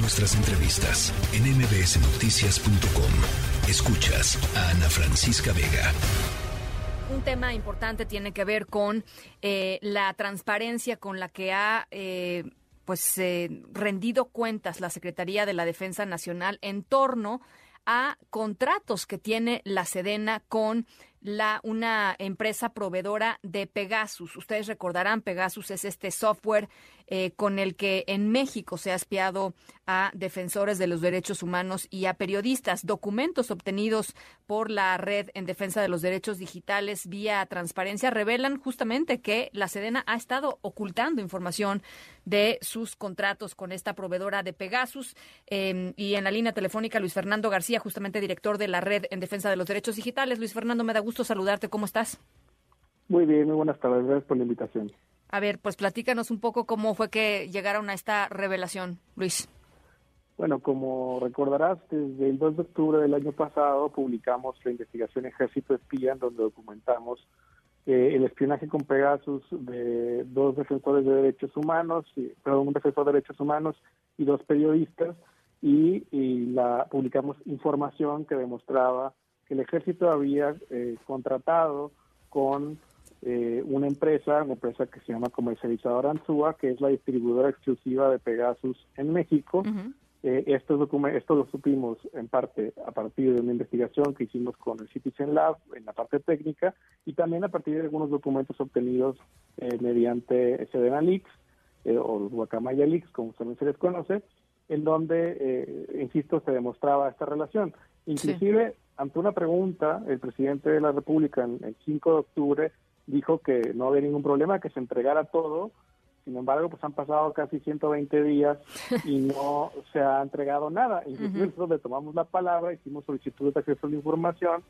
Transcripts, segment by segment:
Nuestras entrevistas en mbsnoticias.com. Escuchas a Ana Francisca Vega. Un tema importante tiene que ver con eh, la transparencia con la que ha eh, pues eh, rendido cuentas la Secretaría de la Defensa Nacional en torno a contratos que tiene la Sedena con la, una empresa proveedora de Pegasus. Ustedes recordarán, Pegasus es este software eh, con el que en México se ha espiado a defensores de los derechos humanos y a periodistas. Documentos obtenidos por la Red en Defensa de los Derechos Digitales vía transparencia revelan justamente que la Sedena ha estado ocultando información de sus contratos con esta proveedora de Pegasus. Em, y en la línea telefónica, Luis Fernando García, justamente director de la Red en Defensa de los Derechos Digitales. Luis Fernando, me da gusto saludarte. ¿Cómo estás? Muy bien, muy buenas tardes. Gracias por la invitación. A ver, pues platícanos un poco cómo fue que llegaron a esta revelación, Luis. Bueno, como recordarás, desde el 2 de octubre del año pasado publicamos la investigación Ejército Espía, en donde documentamos eh, el espionaje con Pegasus de dos defensores de derechos humanos, perdón, un defensor de derechos humanos y dos periodistas, y, la publicamos información que demostraba que el ejército había eh, contratado con eh, una empresa, una empresa que se llama Comercializadora Anzúa, que es la distribuidora exclusiva de Pegasus en México. Eh, esto, lo supimos en parte a partir de una investigación que hicimos con el Citizen Lab en la parte técnica y también a partir de algunos documentos obtenidos eh, mediante Sedena Leaks o los Guacamaya Leaks, como también se les conoce, en donde, insisto, se demostraba esta relación. Inclusive, ante una pregunta, el presidente de la República, el 5 de octubre, dijo que no había ningún problema, que se entregara todo. Sin embargo, pues han pasado casi 120 días y no se ha entregado nada. Inclusive nosotros le tomamos la palabra, hicimos solicitudes de acceso a la información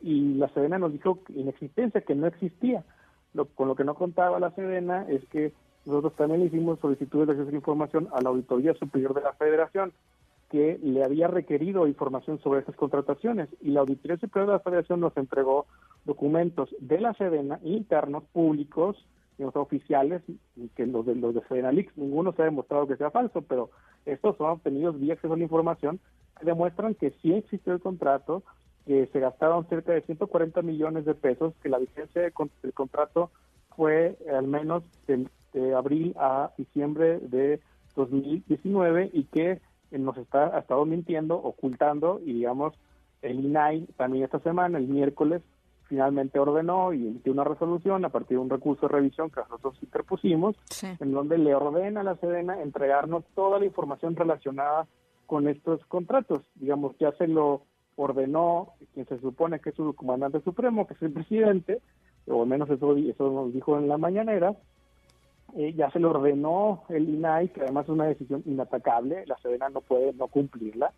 y la Sedena nos dijo inexistencia, que no existía. Lo, con lo que no contaba la Sedena es que nosotros también hicimos solicitudes de acceso a la información a la Auditoría Superior de la Federación que le había requerido información sobre estas contrataciones y la Auditoría Superior de la Federación nos entregó documentos de la Sedena internos públicos digamos, oficiales que los de los de Sedena Leaks ninguno se ha demostrado que sea falso pero estos son obtenidos vía acceso a la información que demuestran que sí existió el contrato que se gastaron cerca de 140 millones de pesos que la vigencia del contrato fue al menos de, de abril a diciembre de 2019 y que nos está, ha estado mintiendo, ocultando y digamos el INAI también esta semana, el miércoles, finalmente ordenó y emitió una resolución a partir de un recurso de revisión que nosotros interpusimos, en donde le ordena a la Sedena entregarnos toda la información relacionada con estos contratos. Digamos, ya se lo ordenó quien se supone que es su comandante supremo, que es el presidente, o al menos eso, eso nos dijo en la mañanera, eh, ya se le ordenó el INAI, que además es una decisión inatacable, la Sedena no puede no cumplirla,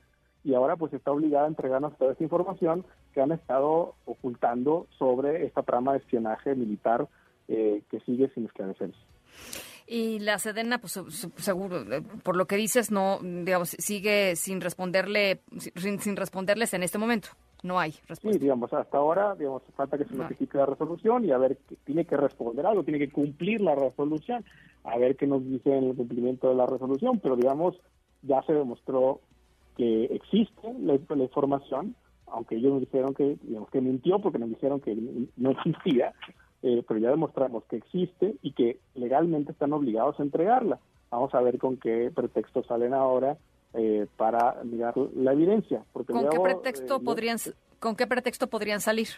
y ahora pues está obligada a entregarnos toda esta información que han estado ocultando sobre esta trama de espionaje militar eh, que sigue sin esclarecerse. Y la Sedena, pues seguro, eh, por lo que dices, no, digamos, sigue sin responderle, sin responderles en este momento. No hay respuesta. Sí, digamos, hasta ahora, digamos, falta que se notifique la resolución y a ver, que tiene que responder algo, tiene que cumplir la resolución, a ver qué nos dice en el cumplimiento de la resolución, pero digamos, ya se demostró que existe la, información, aunque ellos nos dijeron que, digamos, que mintió porque nos dijeron que no existía, eh, pero ya demostramos que existe y que legalmente están obligados a entregarla. Vamos a ver con qué pretexto salen ahora eh, para negar la evidencia. Porque ¿Con, qué pretexto eh, podrían, ¿Con qué pretexto podrían salir?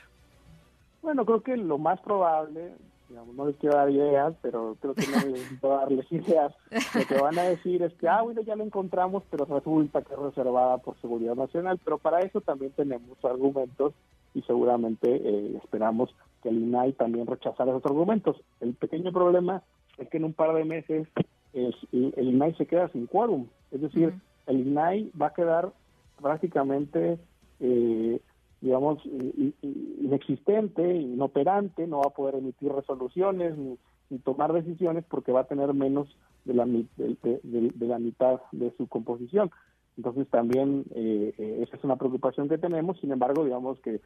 Bueno, creo que lo más probable, digamos, no les quiero dar ideas, pero creo que no necesito darles ideas. Lo que van a decir es que, ah, bueno, ya lo encontramos, pero resulta que es reservada por seguridad nacional. Pero para eso también tenemos argumentos y seguramente eh, esperamos que el INAI también rechazara esos argumentos. El pequeño problema es que en un par de meses el, el INAI se queda sin quórum. Es decir, el INAI va a quedar prácticamente, eh, digamos, inexistente, inoperante, no va a poder emitir resoluciones ni, tomar decisiones porque va a tener menos de la, de, la mitad de su composición. Entonces también eh, eh, esa es una preocupación que tenemos, sin embargo, digamos que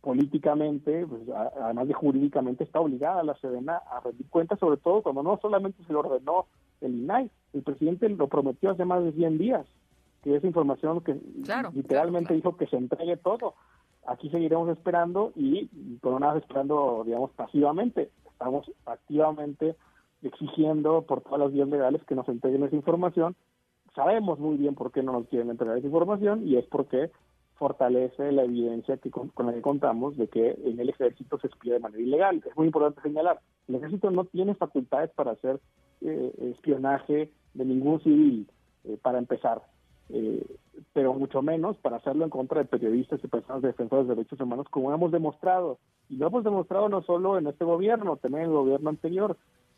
políticamente, pues, además de jurídicamente, está obligada la Sedena a rendir cuentas, sobre todo cuando no solamente se le ordenó el INAI. El presidente lo prometió hace más de 100 días, que esa información que literalmente dijo que se entregue todo. Aquí seguiremos esperando y por nada esperando, digamos, pasivamente. Estamos activamente exigiendo por todas las vías legales que nos entreguen esa información. Sabemos muy bien por qué no nos quieren entregar esa información y es porque fortalece la evidencia que con, la que contamos de que en el ejército se espía de manera ilegal. Es muy importante señalar, el ejército no tiene facultades para hacer eh, espionaje de ningún civil, eh, para empezar, eh, pero mucho menos para hacerlo en contra de periodistas y personas defensoras de derechos humanos, como hemos demostrado. Y lo hemos demostrado no solo en este gobierno, también en el gobierno anterior.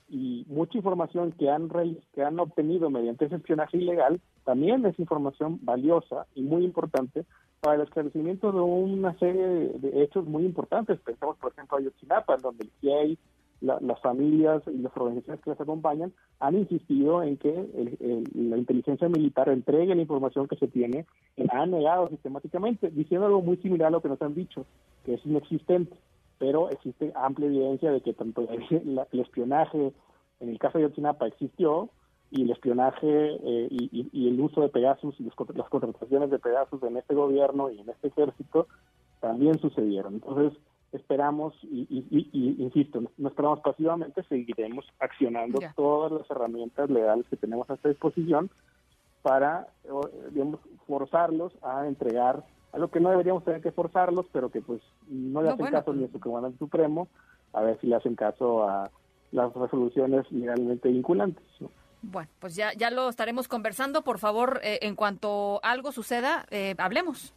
Y mucha información que han, que han obtenido mediante ese espionaje ilegal también es información valiosa y muy importante para el esclarecimiento de una serie de, hechos muy importantes. Pensamos, por ejemplo, a Yotzinapa, donde el CIEI, las familias y las organizaciones que las acompañan han insistido en que la inteligencia militar entregue la información que se tiene y la han negado sistemáticamente, diciendo algo muy similar a lo que nos han dicho, que es inexistente, pero existe amplia evidencia de que tanto el espionaje en el caso de Yotzinapa existió, y el espionaje eh, y, el uso de Pegasus y las contrataciones de Pegasus en este gobierno y en este ejército también sucedieron. Entonces, esperamos, y, insisto, no esperamos pasivamente, seguiremos accionando todas las herramientas legales que tenemos a esta disposición para, digamos, forzarlos a entregar a lo que no deberíamos tener que forzarlos, pero que pues no le hacen caso ni a su comandante supremo, a ver si le hacen caso a las resoluciones legalmente vinculantes. Bueno, pues ya, ya lo estaremos conversando. Por favor, eh, en cuanto algo suceda, eh, hablemos.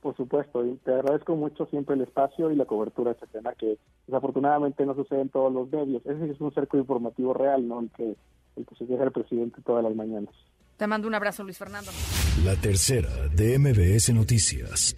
Por supuesto, y te agradezco mucho siempre el espacio y la cobertura de este tema que desafortunadamente no sucede en todos los medios. Ese es un cerco informativo real, ¿no? El que, el que se deja el presidente todas las mañanas. Te mando un abrazo, Luis Fernando. La tercera de MBS Noticias.